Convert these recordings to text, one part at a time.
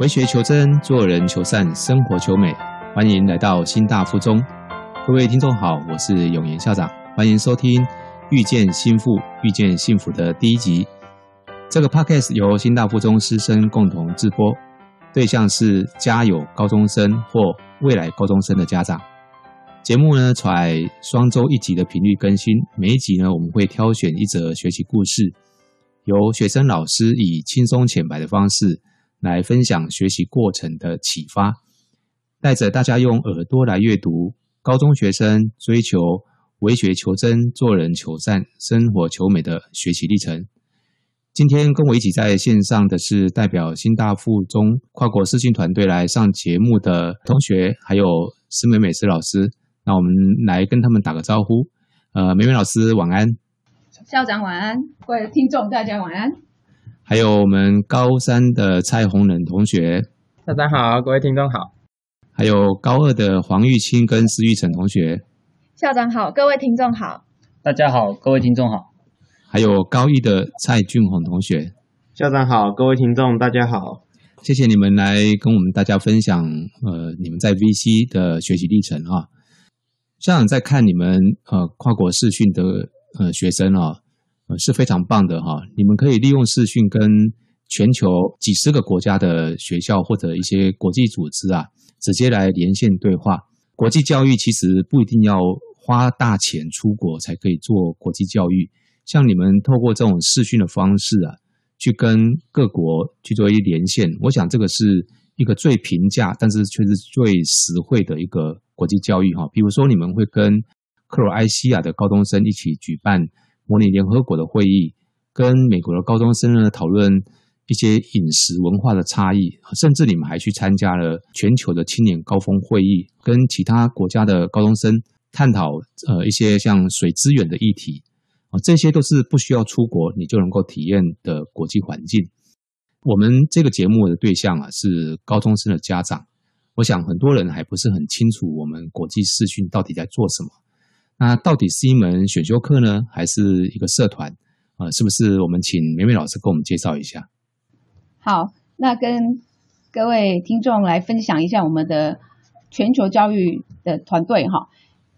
为学求真，做人求善，生活求美。欢迎来到新大附中，各位听众好，我是永言校长，欢迎收听《遇见心腹，遇见幸福》的第一集。这个 podcast 由新大附中师生共同制播，对象是家有高中生或未来高中生的家长。节目呢，采双周一集的频率更新，每一集呢，我们会挑选一则学习故事，由学生老师以轻松浅白的方式。来分享学习过程的启发，带着大家用耳朵来阅读高中学生追求为学求真、做人求善、生活求美的学习历程。今天跟我一起在线上的是代表新大附中跨国视讯团队来上节目的同学，还有施美美施老师。那我们来跟他们打个招呼。呃，美美老师晚安，校长晚安，各位听众大家晚安。还有我们高三的蔡宏仁同学，大家好，各位听众好。还有高二的黄玉清跟施玉成同学，校长好，各位听众好，大家好，各位听众好。还有高一的蔡俊宏同学，校长好，各位听众大家好，谢谢你们来跟我们大家分享，呃，你们在 VC 的学习历程啊。校长在看你们呃跨国视讯的呃学生啊。是非常棒的哈！你们可以利用视讯跟全球几十个国家的学校或者一些国际组织啊，直接来连线对话。国际教育其实不一定要花大钱出国才可以做国际教育，像你们透过这种视讯的方式啊，去跟各国去做一连线，我想这个是一个最平价，但是却是最实惠的一个国际教育哈。比如说，你们会跟克罗埃西亚的高中生一起举办。模拟联合国的会议，跟美国的高中生呢讨论一些饮食文化的差异，甚至你们还去参加了全球的青年高峰会议，跟其他国家的高中生探讨呃一些像水资源的议题啊，这些都是不需要出国你就能够体验的国际环境。我们这个节目的对象啊是高中生的家长，我想很多人还不是很清楚我们国际视讯到底在做什么。那到底是一门选修课呢，还是一个社团？啊，是不是？我们请美美老师给我们介绍一下。好，那跟各位听众来分享一下我们的全球教育的团队哈。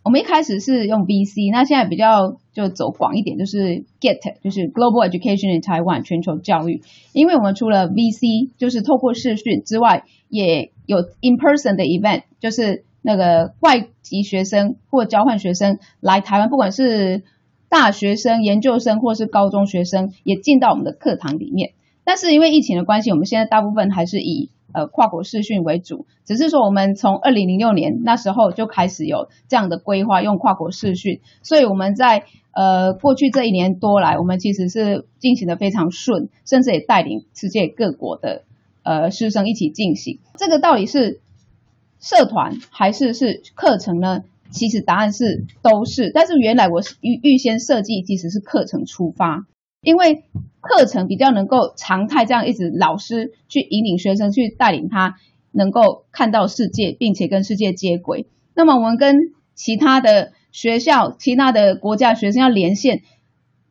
我们一开始是用 VC，那现在比较就走广一点，就是 GET，就是 Global Education in Taiwan 全球教育。因为我们除了 VC，就是透过视讯之外，也有 In Person 的 event，就是。那个外籍学生或交换学生来台湾，不管是大学生、研究生或是高中学生，也进到我们的课堂里面。但是因为疫情的关系，我们现在大部分还是以呃跨国视讯为主。只是说我们从二零零六年那时候就开始有这样的规划，用跨国视讯。所以我们在呃过去这一年多来，我们其实是进行的非常顺，甚至也带领世界各国的呃师生一起进行。这个到底是？社团还是是课程呢？其实答案是都是。但是原来我预预先设计其实是课程出发，因为课程比较能够常态这样一直老师去引领学生去带领他能够看到世界，并且跟世界接轨。那么我们跟其他的学校、其他的国家学生要连线，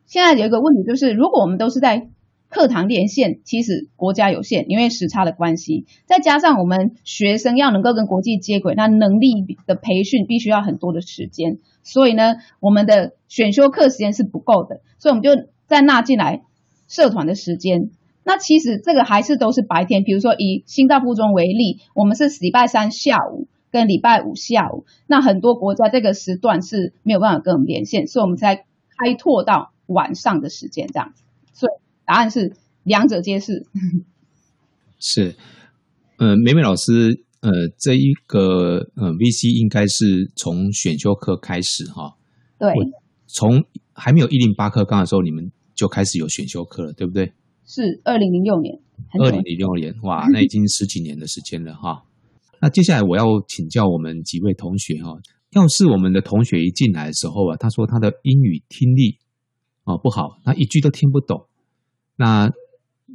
现在有一个问题就是，如果我们都是在课堂连线其实国家有限，因为时差的关系，再加上我们学生要能够跟国际接轨，那能力的培训必须要很多的时间，所以呢，我们的选修课时间是不够的，所以我们就再纳进来社团的时间。那其实这个还是都是白天，比如说以新大附中为例，我们是礼拜三下午跟礼拜五下午，那很多国家这个时段是没有办法跟我们连线，所以我们才开拓到晚上的时间这样子，所以。答案是两者皆是。是，呃，美美老师，呃，这一个呃 VC 应该是从选修课开始哈。对。从还没有一零八课纲的时候，你们就开始有选修课了，对不对？是二零零六年。二零零六年，哇，那已经十几年的时间了哈。那接下来我要请教我们几位同学哈，要是我们的同学一进来的时候啊，他说他的英语听力啊不好，他一句都听不懂。那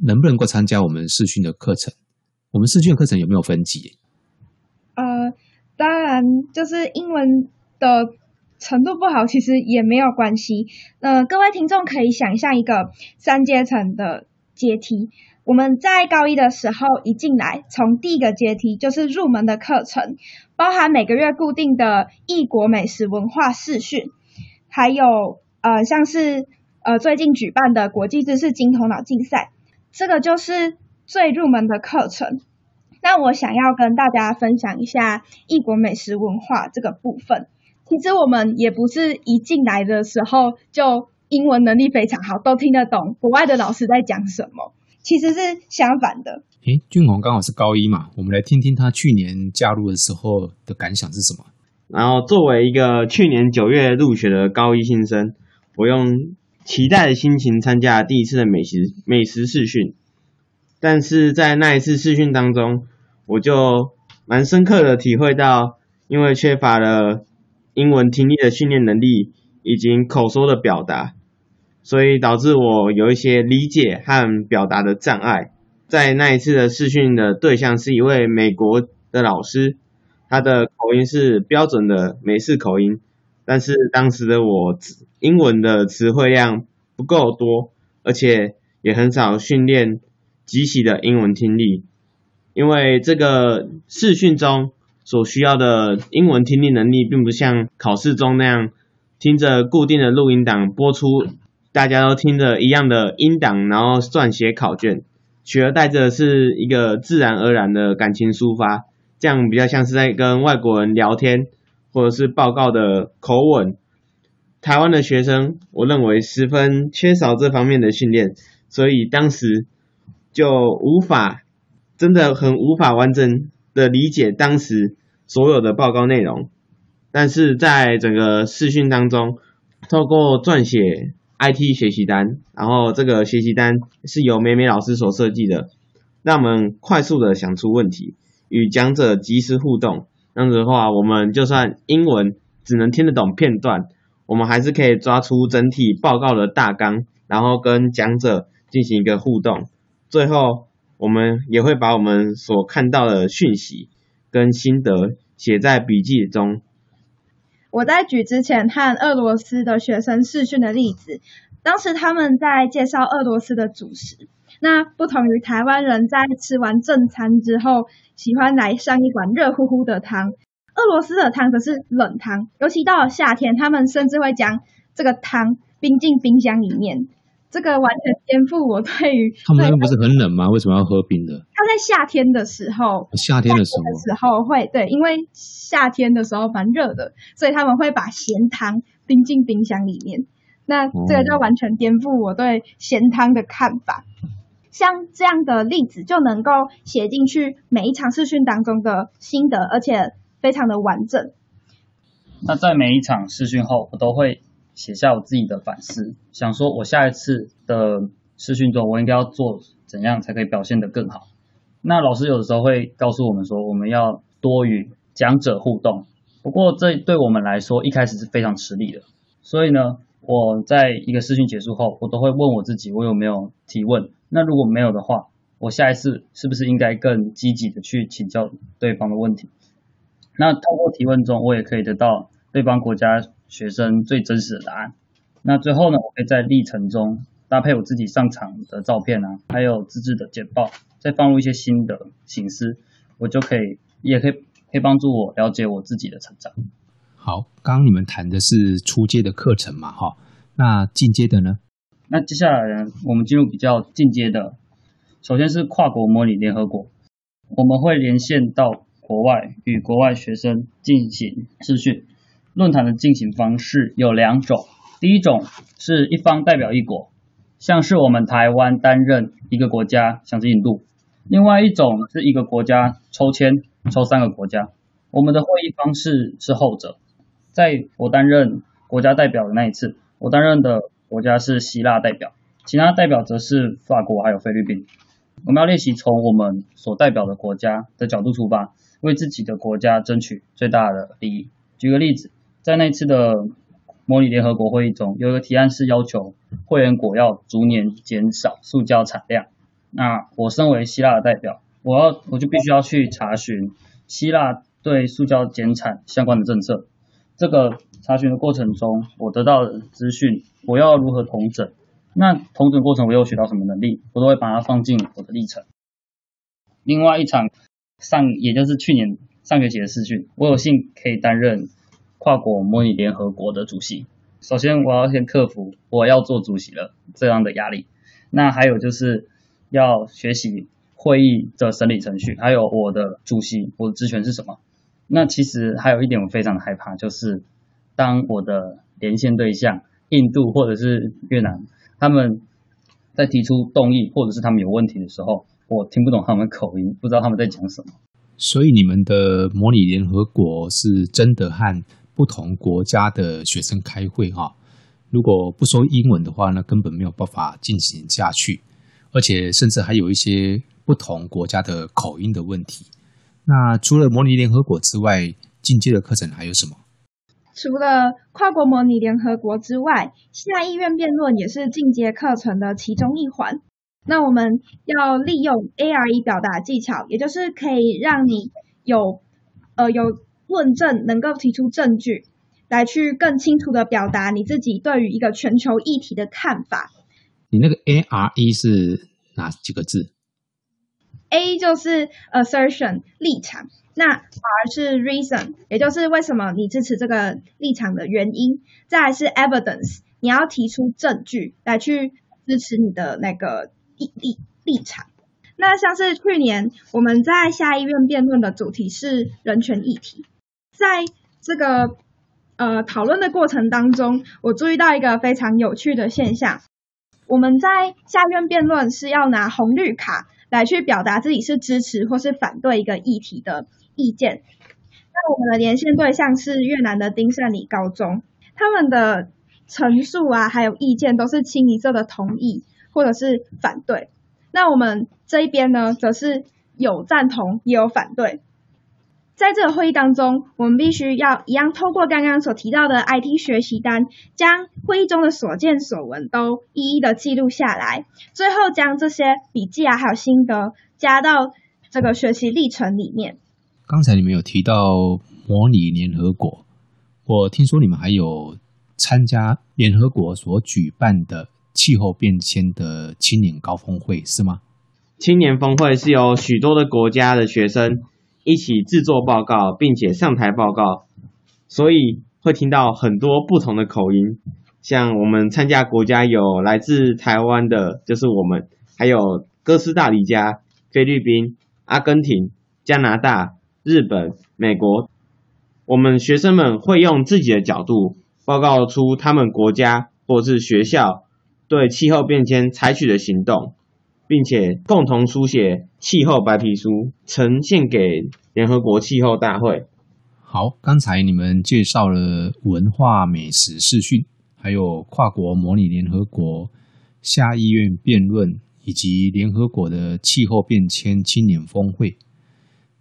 能不能够参加我们视讯的课程？我们视讯课程有没有分级？呃，当然，就是英文的程度不好，其实也没有关系。呃，各位听众可以想象一个三阶层的阶梯，我们在高一的时候一进来，从第一个阶梯就是入门的课程，包含每个月固定的异国美食文化视讯，还有呃像是呃最近举办的国际知识金头脑竞赛，这个就是最入门的课程。那我想要跟大家分享一下异国美食文化这个部分。其实我们也不是一进来的时候就英文能力非常好，都听得懂国外的老师在讲什么。其实是相反的。诶，俊宏刚好是高一嘛，我们来听听他去年加入的时候的感想是什么。然后作为一个去年九月入学的高一新生，我用期待的心情参加第一次的美食美食试训，但是在那一次试训当中，我就蛮深刻的体会到，因为缺乏了英文听力的训练能力，以及口说的表达。所以导致我有一些理解和表达的障碍。在那一次的试训的对象是一位美国的老师，他的口音是标准的美式口音，但是当时的我英文的词汇量不够多，而且也很少训练极其的英文听力，因为这个试训中所需要的英文听力能力，并不像考试中那样听着固定的录音档播出。大家都听着一样的音档，然后撰写考卷，取而代之的是一个自然而然的感情抒发，这样比较像是在跟外国人聊天，或者是报告的口吻。台湾的学生，我认为十分缺少这方面的训练，所以当时就无法，真的很无法完整的理解当时所有的报告内容。但是在整个试训当中，透过撰写。IT 学习单，然后这个学习单是由美美老师所设计的，让我们快速的想出问题，与讲者及时互动。这样子的话，我们就算英文只能听得懂片段，我们还是可以抓出整体报告的大纲，然后跟讲者进行一个互动。最后，我们也会把我们所看到的讯息跟心得写在笔记中。我在举之前和俄罗斯的学生试训的例子，当时他们在介绍俄罗斯的主食。那不同于台湾人在吃完正餐之后，喜欢来上一碗热乎乎的汤，俄罗斯的汤可是冷汤，尤其到了夏天，他们甚至会将这个汤冰进冰箱里面。这个完全颠覆我对于他们不是很冷吗？为什么要喝冰的？他在夏天的时候，夏天的时候时候会对，因为夏天的时候蛮热的，所以他们会把咸汤冰进冰箱里面。那这个就完全颠覆我对咸汤的看法。像这样的例子就能够写进去每一场试训当中的心得，而且非常的完整。那在每一场试训后，我都会。写下我自己的反思，想说我下一次的试训中，我应该要做怎样才可以表现得更好。那老师有的时候会告诉我们说，我们要多与讲者互动。不过这对我们来说一开始是非常吃力的。所以呢，我在一个试训结束后，我都会问我自己，我有没有提问？那如果没有的话，我下一次是不是应该更积极的去请教对方的问题？那透过提问中，我也可以得到对方国家。学生最真实的答案。那最后呢，我可以在历程中搭配我自己上场的照片啊，还有自制的简报，再放入一些新的形式，我就可以，也可以，可以帮助我了解我自己的成长。好，刚刚你们谈的是初阶的课程嘛，哈，那进阶的呢？那接下来呢，我们进入比较进阶的，首先是跨国模拟联合国，我们会连线到国外，与国外学生进行试训。论坛的进行方式有两种，第一种是一方代表一国，像是我们台湾担任一个国家，像是印度；另外一种是一个国家抽签抽三个国家。我们的会议方式是后者，在我担任国家代表的那一次，我担任的国家是希腊代表，其他代表则是法国还有菲律宾。我们要练习从我们所代表的国家的角度出发，为自己的国家争取最大的利益。举个例子。在那次的模拟联合国会议中，有一个提案是要求会员国要逐年减少塑胶产量。那我身为希腊的代表，我要我就必须要去查询希腊对塑胶减产相关的政策。这个查询的过程中，我得到的资讯，我要如何统整，那同整过程我又学到什么能力，我都会把它放进我的历程。另外一场上，也就是去年上学期的试训，我有幸可以担任跨国模拟联合国的主席。首先，我要先克服我要做主席了这样的压力。那还有就是要学习会议的审理程序，还有我的主席我的职权是什么。那其实还有一点我非常害怕，就是当我的连线对象印度或者是越南，他们在提出动议或者是他们有问题的时候，我听不懂他们的口音，不知道他们在讲什么。所以你们的模拟联合国是真的和不同国家的学生开会哈，如果不说英文的话，那根本没有办法进行下去，而且甚至还有一些不同国家的口音的问题。那除了模拟联合国之外，进阶的课程还有什么？除了跨国模拟联合国之外，下议院辩论也是进阶课程的其中一环。那我们要利用 ARE 表达技巧，也就是可以让你有呃有。论证能够提出证据，来去更清楚的表达你自己对于一个全球议题的看法。你那个 A R E 是哪几个字？A 就是 assertion 立场，那 R 是 reason，也就是为什么你支持这个立场的原因。再来是 evidence，你要提出证据来去支持你的那个立立立场。那像是去年我们在下议院辩论的主题是人权议题。在这个呃讨论的过程当中，我注意到一个非常有趣的现象。我们在下院辩论是要拿红绿卡来去表达自己是支持或是反对一个议题的意见。那我们的连线对象是越南的丁善里高中，他们的陈述啊还有意见都是清一色的同意或者是反对。那我们这一边呢，则是有赞同也有反对。在这个会议当中，我们必须要一样透过刚刚所提到的 IT 学习单，将会议中的所见所闻都一一的记录下来，最后将这些笔记啊还有心得加到这个学习历程里面。刚才你们有提到模拟联合国，我听说你们还有参加联合国所举办的气候变迁的青年高峰会，是吗？青年峰会是由许多的国家的学生。一起制作报告，并且上台报告，所以会听到很多不同的口音。像我们参加国家有来自台湾的，就是我们，还有哥斯达黎加、菲律宾、阿根廷、加拿大、日本、美国。我们学生们会用自己的角度报告出他们国家或是学校对气候变迁采取的行动。并且共同书写气候白皮书，呈现给联合国气候大会。好，刚才你们介绍了文化美食视讯，还有跨国模拟联合国下议院辩论，以及联合国的气候变迁青年峰会。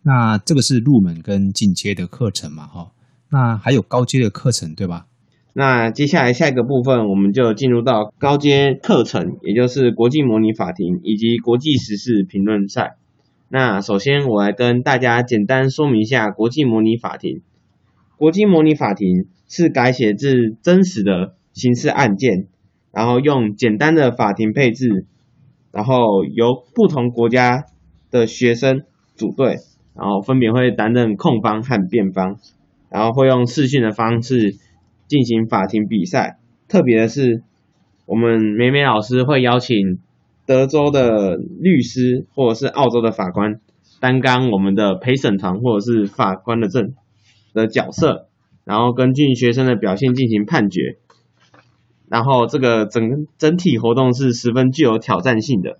那这个是入门跟进阶的课程嘛？哈，那还有高阶的课程，对吧？那接下来下一个部分，我们就进入到高阶课程，也就是国际模拟法庭以及国际时事评论赛。那首先，我来跟大家简单说明一下国际模拟法庭。国际模拟法庭是改写自真实的刑事案件，然后用简单的法庭配置，然后由不同国家的学生组队，然后分别会担任控方和辩方，然后会用视讯的方式。进行法庭比赛，特别的是，我们美美老师会邀请德州的律师或者是澳洲的法官担纲我们的陪审团或者是法官的证的角色，然后根据学生的表现进行判决。然后这个整整体活动是十分具有挑战性的。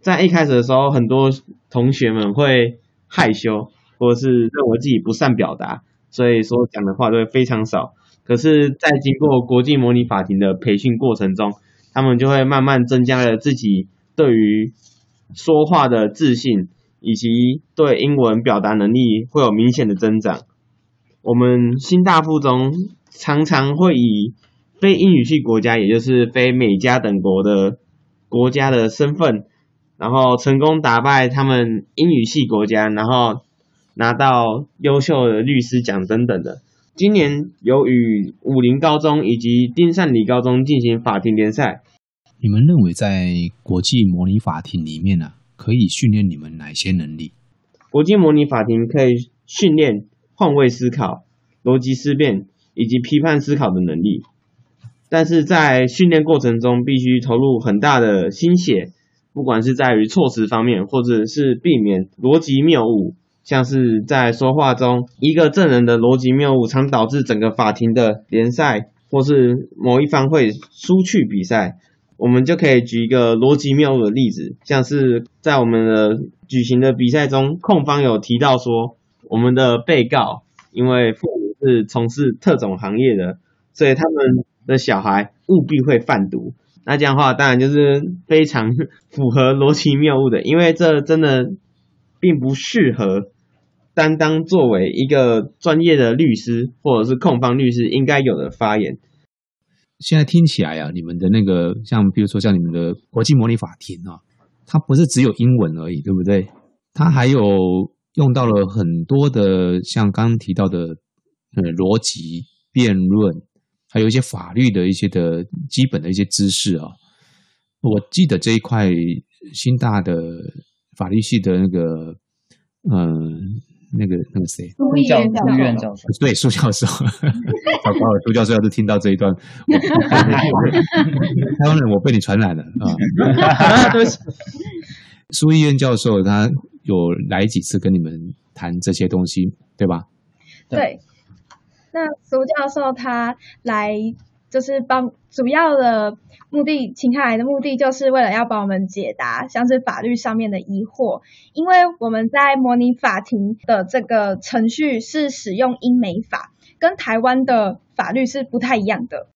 在一开始的时候，很多同学们会害羞，或者是认为自己不善表达，所以说讲的话都会非常少。可是，在经过国际模拟法庭的培训过程中，他们就会慢慢增加了自己对于说话的自信，以及对英文表达能力会有明显的增长。我们新大附中常常会以非英语系国家，也就是非美加等国的国家的身份，然后成功打败他们英语系国家，然后拿到优秀的律师奖等等的。今年有与武林高中以及丁善里高中进行法庭联赛，你们认为在国际模拟法庭里面呢、可以训练你们哪些能力？国际模拟法庭可以训练换位思考、逻辑思辨以及批判思考的能力，但是在训练过程中必须投入很大的心血，不管是在于措辞方面，或者是避免逻辑谬误，像是在说话中一个证人的逻辑谬误，常导致整个法庭的联赛或是某一方会输去比赛。我们就可以举一个逻辑谬误的例子，像是在我们的举行的比赛中，控方有提到说，我们的被告因为父母是从事特种行业的，所以他们的小孩务必会贩毒。那这样的话，当然就是非常符合逻辑谬误的，因为这真的并不适合担当作为一个专业的律师或者是控方律师应该有的发言。现在听起来啊，你们的那个像比如说像你们的国际模拟法庭啊，它不是只有英文而已，对不对？它还有用到了很多的像刚刚提到的呃逻辑辩论，还有一些法律的一些的基本的一些知识啊。我记得这一块新大的法律系的那个嗯。那个那个谁，苏立教苏院，教授，对，苏教授，糟糕了，苏教授要是听到这一段，我台湾人我被你传染了啊！对不起，苏医院教授他有来几次跟你们谈这些东西，对吧？对对，那苏教授他来就是帮主要的目的，请他来的目的就是为了要帮我们解答像是法律上面的疑惑，因为我们在模拟法庭的这个程序是使用英美法，跟台湾的法律是不太一样的，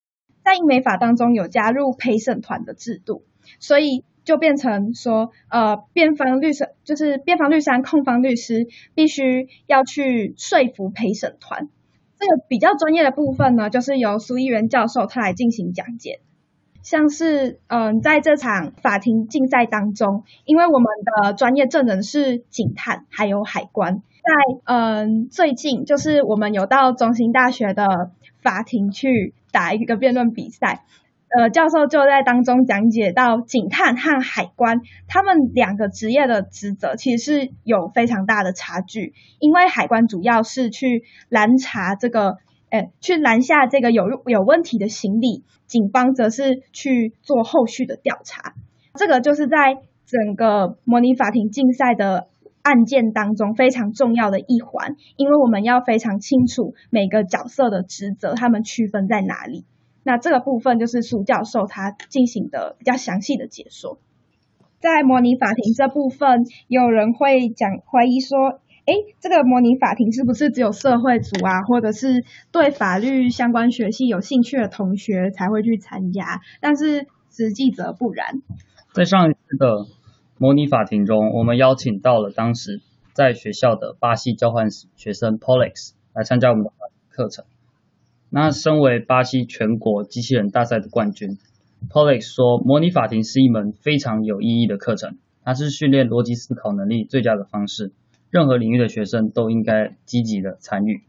在英美法当中有加入陪审团的制度，所以。就变成说，呃，辩方律师就是辩方律师控方律师必须要去说服陪审团，这个比较专业的部分呢，就是由苏议员教授他来进行讲解。像是嗯、在这场法庭竞赛当中，因为我们的专业证人是警探还有海关，在嗯、最近就是我们有到中心大学的法庭去打一个辩论比赛。呃，教授就在当中讲解到警探和海关他们两个职业的职责其实是有非常大的差距，因为海关主要是去拦查这个，呃，去拦下这个有有问题的行李，警方则是去做后续的调查。这个就是在整个模拟法庭竞赛的案件当中非常重要的一环，因为我们要非常清楚每个角色的职责，他们区分在哪里。那这个部分就是苏教授他进行的比较详细的解说。在模拟法庭这部分，有人会讲怀疑说，诶，这个模拟法庭是不是只有社会组啊，或者是对法律相关学系有兴趣的同学才会去参加？但是实际则不然。在上一次的模拟法庭中，我们邀请到了当时在学校的巴西交换学生 Polix 来参加我们的课程。那身为巴西全国机器人大赛的冠军，Polix 说，模拟法庭是一门非常有意义的课程，它是训练逻辑思考能力最佳的方式，任何领域的学生都应该积极的参与。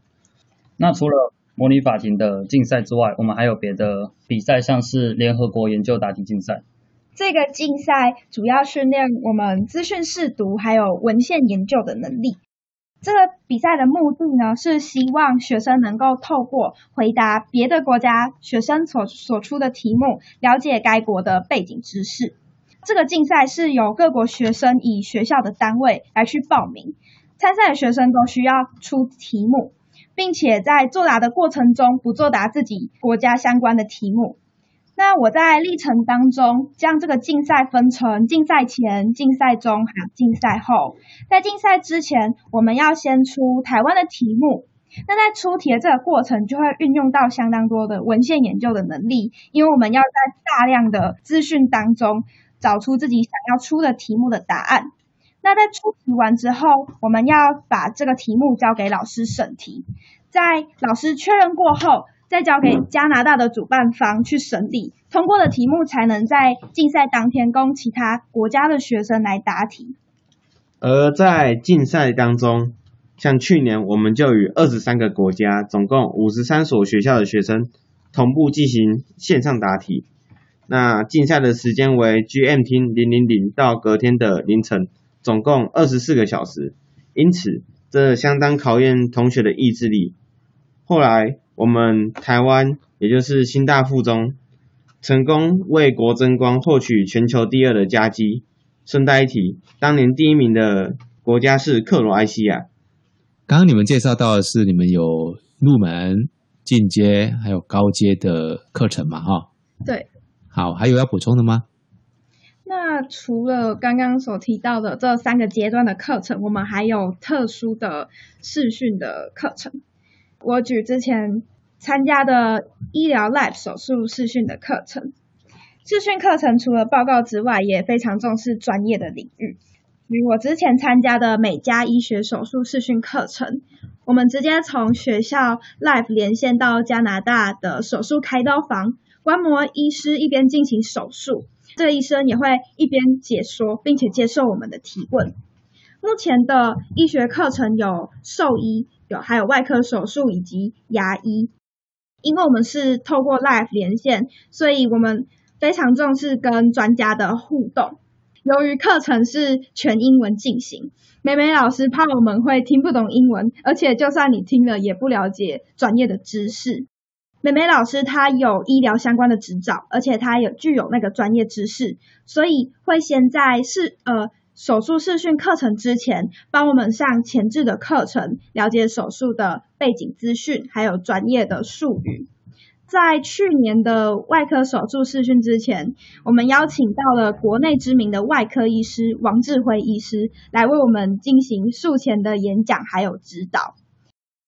那除了模拟法庭的竞赛之外，我们还有别的比赛，像是联合国研究答题竞赛。这个竞赛主要训练我们资讯试读还有文献研究的能力。这个比赛的目的呢，是希望学生能够透过回答别的国家学生所所出的题目，了解该国的背景知识。这个竞赛是由各国学生以学校的单位来去报名，参赛的学生都需要出题目，并且在作答的过程中不作答自己国家相关的题目。那我在历程当中将这个竞赛分成竞赛前、竞赛中还有竞赛后。在竞赛之前，我们要先出台湾的题目。那在出题的这个过程，就会运用到相当多的文献研究的能力，因为我们要在大量的资讯当中找出自己想要出的题目的答案。那在出题完之后，我们要把这个题目交给老师审题，在老师确认过后，再交给加拿大的主办方去审理，通过的题目才能在竞赛当天供其他国家的学生来答题。而在竞赛当中，像去年我们就与二十三个国家，总共五十三所学校的学生同步进行线上答题。那竞赛的时间为 GMT 零零零到隔天的凌晨，总共二十四个小时，因此这相当考验同学的意志力。后来我们台湾，也就是新大附中，成功为国争光，获取全球第二的佳绩。顺带一提，当年第一名的国家是克罗埃西亚。刚刚你们介绍到的是你们有入门、进阶还有高阶的课程嘛？哈，对。好，还有要补充的吗？那除了刚刚所提到的这三个阶段的课程，我们还有特殊的视讯的课程。我举之前参加的医疗 Lab 手术视讯的课程。视讯课程除了报告之外，也非常重视专业的领域。与我之前参加的美加医学手术视讯课程，我们直接从学校 Live 连线到加拿大的手术开刀房。观摩医师一边进行手术，这医生也会一边解说，并且接受我们的提问。目前的医学课程有兽医，有还有外科手术以及牙医。因为我们是透过 live 连线，所以我们非常重视跟专家的互动。由于课程是全英文进行，美美老师怕我们会听不懂英文，而且就算你听了，也不了解专业的知识。美美老师她有医疗相关的执照，而且她有具有那个专业知识，所以会先在是呃手术视讯课程之前，帮我们上前置的课程，了解手术的背景资讯，还有专业的术语。在去年的外科手术视讯之前，我们邀请到了国内知名的外科医师王志辉医师来为我们进行术前的演讲还有指导。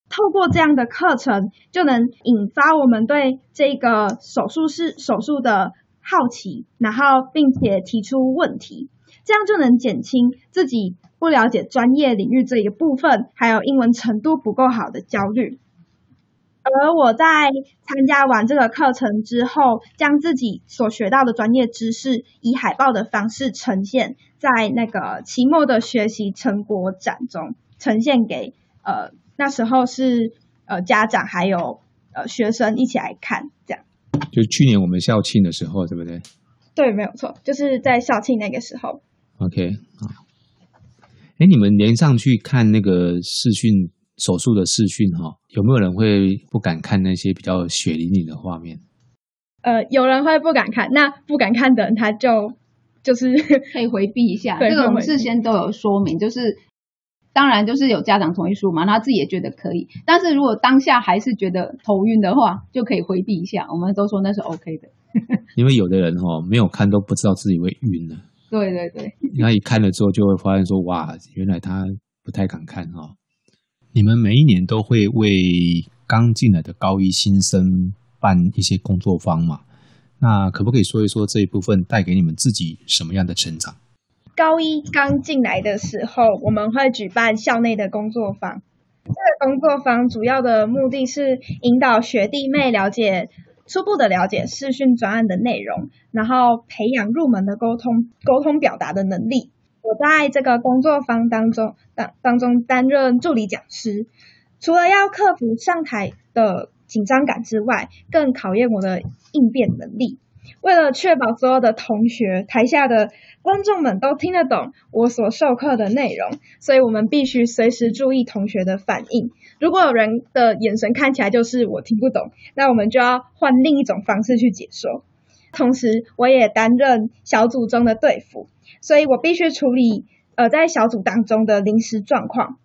透过这样的课程，就能引发我们对这个手术室手术的好奇，然后并且提出问题，这样就能减轻自己不了解专业领域这一部分，还有英文程度不够好的焦虑。而我在参加完这个课程之后，将自己所学到的专业知识以海报的方式呈现在那个期末的学习成果展中，呈现给呃。那时候是呃家长还有呃学生一起来看，这样。就去年我们校庆的时候，对不对？对，没有错，就是在校庆那个时候。OK 啊，哎，你们连上去看那个视讯手术的视讯哈，有没有人会不敢看那些比较血淋淋的画面？呃，有人会不敢看，那不敢看的人他就就是 可以回避一下。这个我们事先都有说明，就是。当然，就是有家长同意书嘛，他自己也觉得可以。但是如果当下还是觉得头晕的话，就可以回避一下。我们都说那是 OK 的。因为有的人哦，没有看都不知道自己会晕了。对对对。那一看了之后，就会发现说，哇，原来他不太敢看哈。你们每一年都会为刚进来的高一新生办一些工作坊嘛？那可不可以说一说这一部分带给你们自己什么样的成长？高一刚进来的时候，我们会举办校内的工作坊。这个工作坊主要的目的是引导学弟妹了解初步的了解视讯专案的内容，然后培养入门的沟通沟通表达的能力。我在这个工作坊当中当当中担任助理讲师，除了要克服上台的紧张感之外，更考验我的应变能力。为了确保所有的同学、台下的观众们都听得懂我所授课的内容，所以我们必须随时注意同学的反应。如果有人的眼神看起来就是我听不懂，那我们就要换另一种方式去解说。同时，我也担任小组中的队辅，所以我必须处理呃在小组当中的临时状况。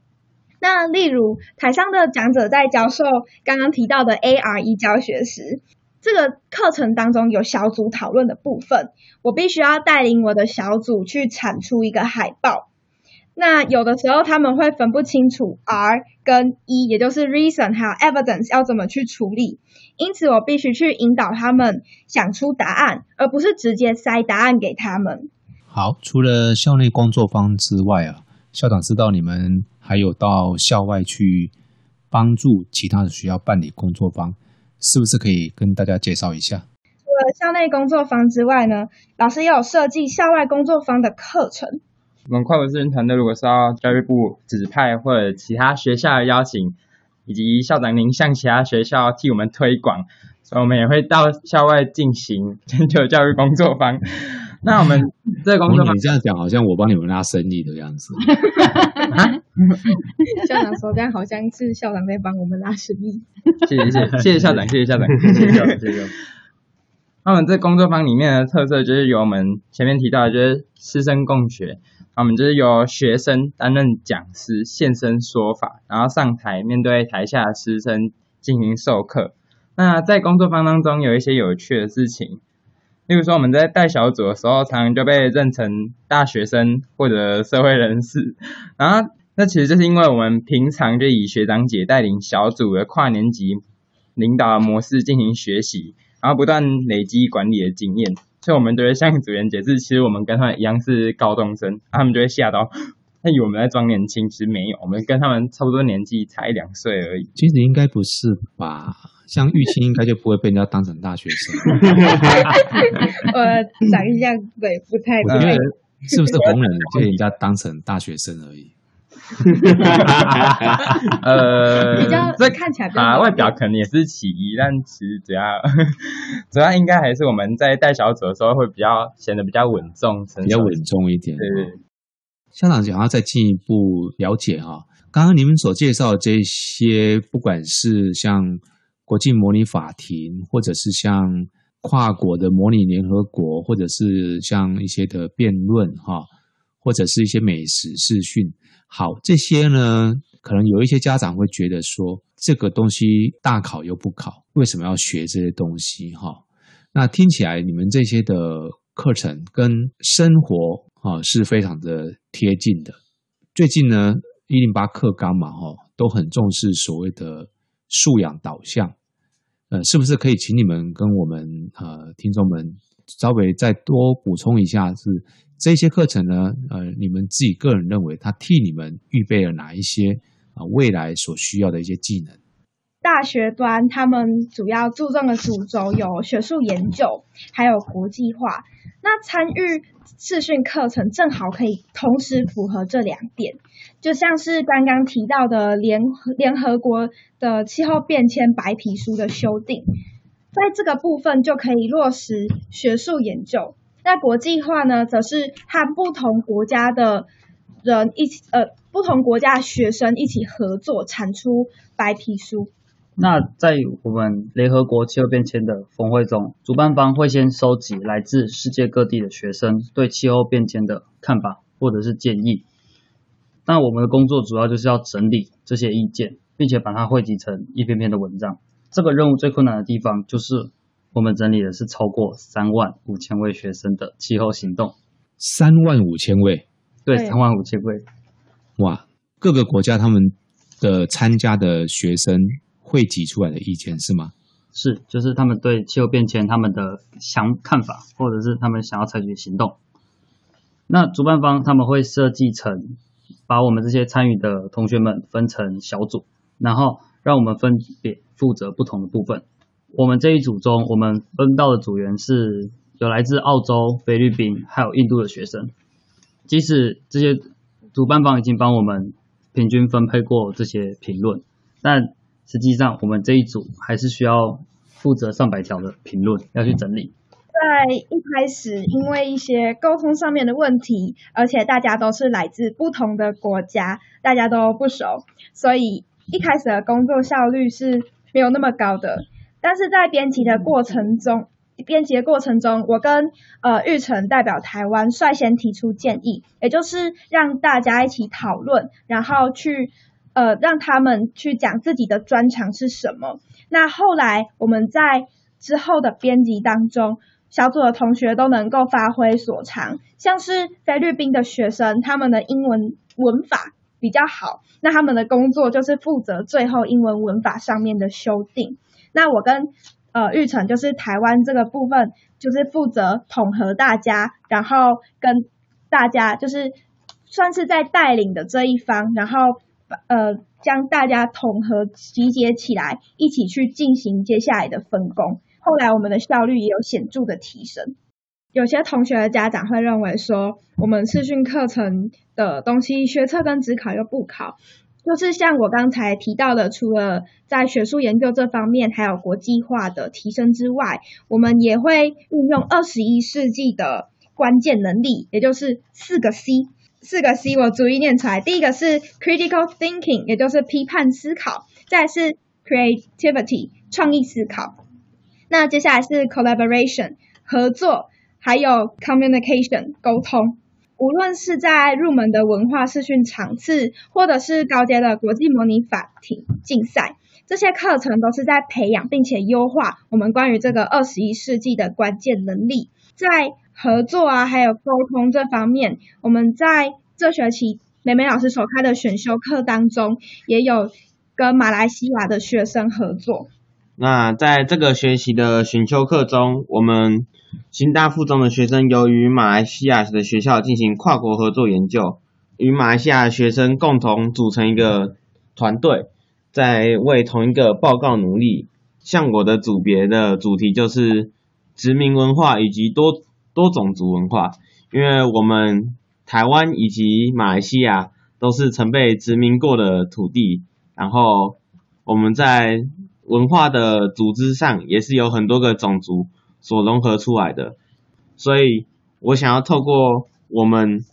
那例如台上的讲者在教授刚刚提到的 ARE 教学时。这个课程当中有小组讨论的部分，我必须要带领我的小组去产出一个海报。那有的时候他们会分不清楚 R 跟 E，也就是 reason 还有 evidence 要怎么去处理，因此我必须去引导他们想出答案，而不是直接塞答案给他们。好，除了校内工作坊之外啊，校长知道你们还有到校外去帮助其他的学校办理工作坊。是不是可以跟大家介绍一下？除了校内工作坊之外呢，老师也有设计校外工作坊的课程。我们快国资讯团队如果受到教育部指派或者其他学校的邀请，以及校长您向其他学校替我们推广所以我们也会到校外进行全球教育工作坊。那我们这个工作坊你这样讲，好像我帮你们拉生意的样子。校长说这样好像是校长在帮我们拉生意。谢谢谢谢谢谢校长，谢谢校长，谢谢校长，谢谢校长。那我们这工作坊里面的特色就是由我们前面提到的，就是师生共学。我们就是由学生担任讲师，现身说法，然后上台面对台下的师生进行授课。那在工作坊当中有一些有趣的事情，例如说我们在带小组的时候，常常就被认成大学生或者社会人士，然后那其实就是因为我们平常就以学长姐带领小组的跨年级领导的模式进行学习，然后不断累积管理的经验。所以我们就会向组员解释，其实我们跟他们一样是高中生，他们就会吓到，他以为我们在装年轻，其实没有，我们跟他们差不多年纪，才一两岁而已。其实应该不是吧？像玉清应该就不会被人家当成大学生。我长一下，对，不太我觉得对。是不是红人被人家当成大学生而已？呃，比较这看起来啊，外表可能也是其一，但其实主要 主要应该还是我们在带小组的时候会比较显得比较稳重，比较稳重一点。对。对对校长想要再进一步了解哈，刚刚你们所介绍的这些，不管是像国际模拟法庭，或者是像跨国的模拟联合国，或者是像一些的辩论哈，或者是一些美食视讯，好，这些呢，可能有一些家长会觉得说，这个东西大考又不考，为什么要学这些东西哈？那听起来你们这些的课程跟生活啊是非常的贴近的。最近呢，一零八课纲嘛哈，都很重视所谓的素养导向。呃，是不是可以请你们跟我们呃听众们稍微再多补充一下是，这些课程呢？呃，你们自己个人认为，它替你们预备了哪一些啊、未来所需要的一些技能？大学端他们主要注重的主轴有学术研究，还有国际化。那参与视讯课程正好可以同时符合这两点，就像是刚刚提到的联联合国的气候变迁白皮书的修订，在这个部分就可以落实学术研究。那国际化呢，则是和不同国家的人一起，呃，不同国家的学生一起合作产出白皮书。那在我们联合国气候变迁的峰会中，主办方会先收集来自世界各地的学生对气候变迁的看法或者是建议。那我们的工作主要就是要整理这些意见，并且把它汇集成一篇篇的文章。这个任务最困难的地方就是我们整理的是超过三万五千位学生的气候行动，三万五千位，对，三万五千位。哇！各个国家他们的参加的学生汇集出来的意见是吗？是，就是他们对气候变迁他们的想看法，或者是他们想要采取的行动。那主办方他们会设计成，把我们这些参与的同学们分成小组，然后让我们分别负责不同的部分。我们这一组中，我们分到的组员是有来自澳洲、菲律宾还有印度的学生。即使这些主办方已经帮我们平均分配过这些评论，但实际上我们这一组还是需要负责上百条的评论要去整理。在一开始，因为一些沟通上面的问题，而且大家都是来自不同的国家，大家都不熟，所以一开始的工作效率是没有那么高的。但是在编辑的过程中，编辑的过程中，我跟呃玉成代表台湾率先提出建议，也就是让大家一起讨论，然后去呃让他们去讲自己的专长是什么。那后来我们在之后的编辑当中，小组的同学都能够发挥所长，像是菲律宾的学生，他们的英文文法比较好，那他们的工作就是负责最后英文文法上面的修订。那我跟呃玉成就是台湾这个部分，就是负责统合大家，然后跟大家就是算是在带领的这一方，然后呃将大家统合集结起来，一起去进行接下来的分工。后来我们的效率也有显著的提升。有些同学的家长会认为说，我们视讯课程的东西学测跟职考又不考，就是像我刚才提到的，除了在学术研究这方面还有国际化的提升之外，我们也会运用二十一世纪的关键能力，也就是四个 C。四个 C 我逐一念出来，第一个是 critical thinking，也就是批判思考；再是 creativity，创意思考。那接下来是 collaboration，合作，还有 communication，沟通。无论是在入门的文化视讯场次，或者是高阶的国际模拟法庭竞赛，这些课程都是在培养并且优化我们关于这个二十一世纪的关键能力。在合作啊，还有沟通这方面，我们在这学期美美老师所开的选修课当中，也有跟马来西亚的学生合作。那在这个学习的选修课中，我们新大附中的学生由于马来西亚的学校进行跨国合作研究，与马来西亚学生共同组成一个团队，在为同一个报告努力。像我的组别的主题就是殖民文化以及多多种族文化，因为我们台湾以及马来西亚都是曾被殖民过的土地，然后我们在文化的组织上也是有很多个种族。所融合出来的，所以我想要透过我们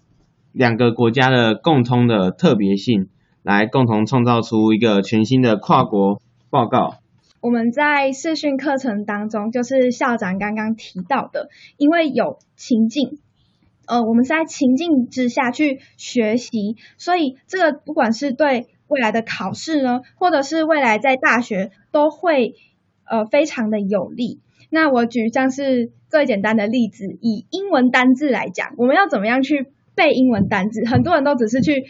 两个国家的共通的特别性，来共同创造出一个全新的跨国报告。我们在视讯课程当中，就是校长刚刚提到的，因为有情境，呃，我们是在情境之下去学习，所以这个不管是对未来的考试呢，或者是未来在大学，都会呃非常的有利。那我举像是最简单的例子，以英文单字来讲，我们要怎么样去背英文单字？很多人都只是去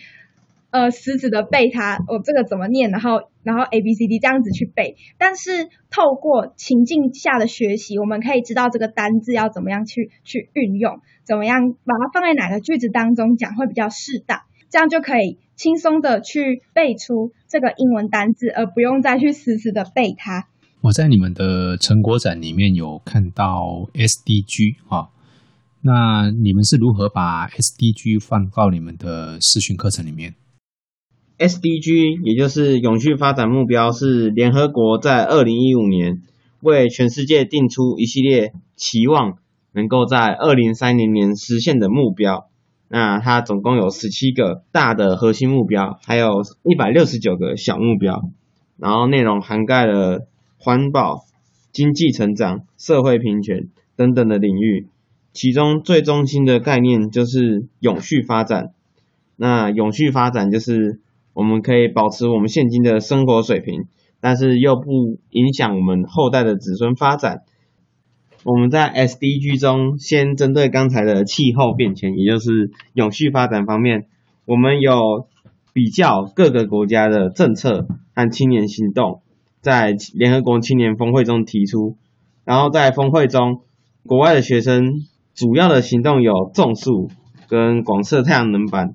呃死死的背它，我这个怎么念，然后然后 A B C D 这样子去背。但是透过情境下的学习，我们可以知道这个单字要怎么样去去运用，怎么样把它放在哪个句子当中讲会比较适当，这样就可以轻松的去背出这个英文单字，而不用再去死死的背它。我在你们的成果展里面有看到 SDG 啊，那你们是如何把 SDG 放到你们的视讯课程里面？SDG 也就是永续发展目标，是联合国在二零一五年为全世界定出一系列期望能够在二零三零年实现的目标。那它总共有十七个大的核心目标，还有一百六十九个小目标，然后内容涵盖了。环保、经济成长、社会平权等等的领域，其中最中心的概念就是永续发展。那永续发展就是我们可以保持我们现今的生活水平，但是又不影响我们后代的子孙发展。我们在 SDG 中，先针对刚才的气候变迁，也就是永续发展方面，我们有比较各个国家的政策和青年行动。在联合国青年峰会中提出，然后在峰会中，国外的学生主要的行动有种树跟广设太阳能板。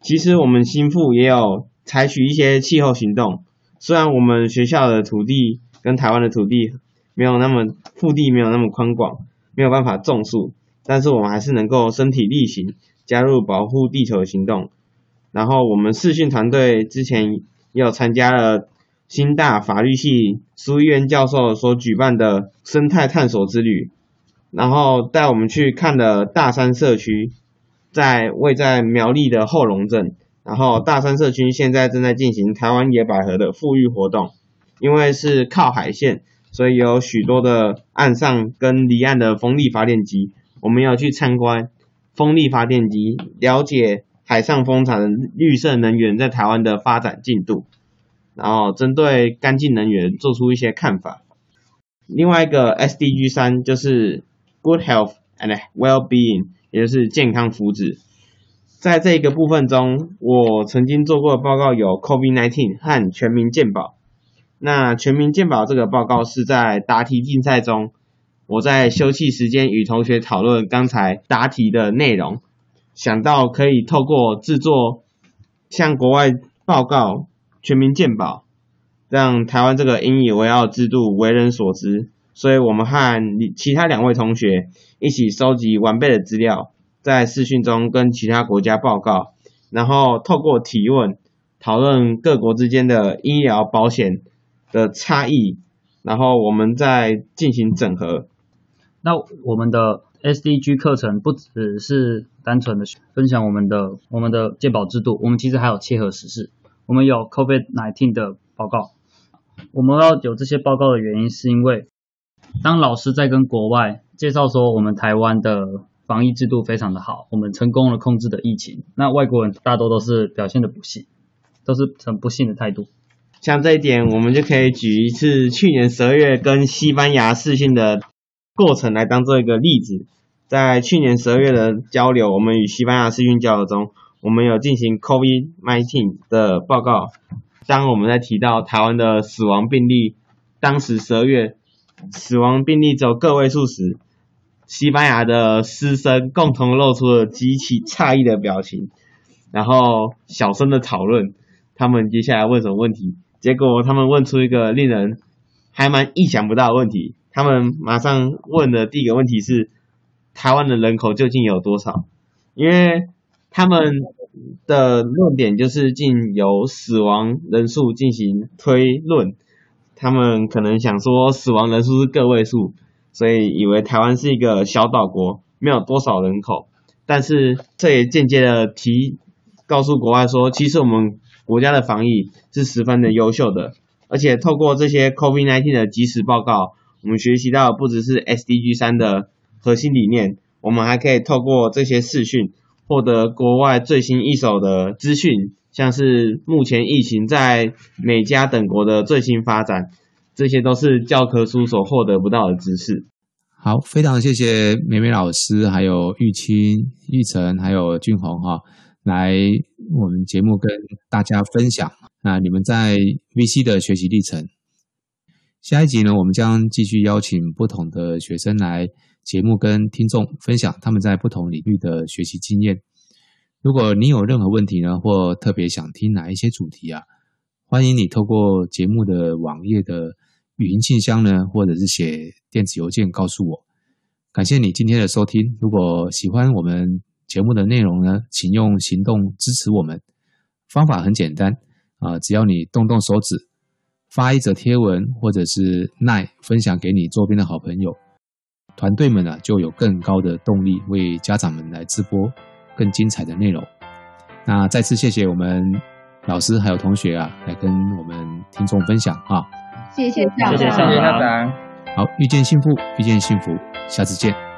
其实我们新附也有采取一些气候行动，虽然我们学校的土地跟台湾的土地没有那么腹地没有那么宽广，没有办法种树，但是我们还是能够身体力行加入保护地球的行动。然后我们视讯团队之前也有参加了。新大法律系苏医院教授所举办的生态探索之旅，然后带我们去看了大山社区，在位在苗栗的后龙镇，然后大山社区现在正在进行台湾野百合的富裕活动，因为是靠海线，所以有许多的岸上跟离岸的风力发电机，我们要去参观风力发电机，了解海上风场的绿色能源在台湾的发展进度。然后针对干净能源做出一些看法。另外一个 SDG 三就是 Good Health and Well-being，也就是健康福祉。在这个部分中，我曾经做过的报告有 COVID-19 和全民健保。那全民健保这个报告是在答题竞赛中，我在休憩时间与同学讨论刚才答题的内容，想到可以透过制作向国外报告。全民健保，让台湾这个引以为傲制度为人所知，所以我们和其他两位同学一起收集完备的资料，在视讯中跟其他国家报告，然后透过提问讨论各国之间的医疗保险的差异，然后我们再进行整合。那我们的 SDG 课程不只是单纯的分享我们的我们的鉴保制度，我们其实还有切合实事。我们有 COVID-19 的报告，我们要有这些报告的原因是因为，当老师在跟国外介绍说我们台湾的防疫制度非常的好，我们成功了控制的疫情，那外国人大多都是表现的不信，都是很不信的态度。像这一点，我们就可以举一次去年十二月跟西班牙试训的过程来当做一个例子。在去年十二月的交流，我们与西班牙试训交流中，我们有进行 COVID-19 的报告。当我们在提到台湾的死亡病例，当时十二月死亡病例只有个位数时，西班牙的师生共同露出了极其诧异的表情，然后小声的讨论他们接下来问什么问题。结果他们问出一个令人还蛮意想不到的问题，他们马上问的第一个问题是。台湾的人口究竟有多少？因为他们的论点就是进由死亡人数进行推论，他们可能想说死亡人数是个位数，所以以为台湾是一个小岛国，没有多少人口。但是这也间接的提告诉国外说，其实我们国家的防疫是十分的优秀的，而且透过这些 COVID-19 的即时报告，我们学习到不只是 SDG 三的。核心理念，我们还可以透过这些视讯获得国外最新一手的资讯，像是目前疫情在美加等国的最新发展，这些都是教科书所获得不到的知识。好，非常谢谢美美老师，还有玉清、玉成，还有俊宏哈，来我们节目跟大家分享那你们在 VC 的学习历程。下一集呢，我们将继续邀请不同的学生来。节目跟听众分享他们在不同领域的学习经验。如果你有任何问题呢，或特别想听哪一些主题啊，欢迎你透过节目的网页的语音信箱呢，或者是写电子邮件告诉我。感谢你今天的收听。如果喜欢我们节目的内容呢，请用行动支持我们。方法很简单啊，只要你动动手指，发一则贴文，或者是耐分享给你周边的好朋友。团队们呢，就有更高的动力为家长们来直播更精彩的内容。那再次谢谢我们老师还有同学啊，来跟我们听众分享啊。谢谢校长，谢谢校长。好，遇见幸福，遇见幸福，下次见。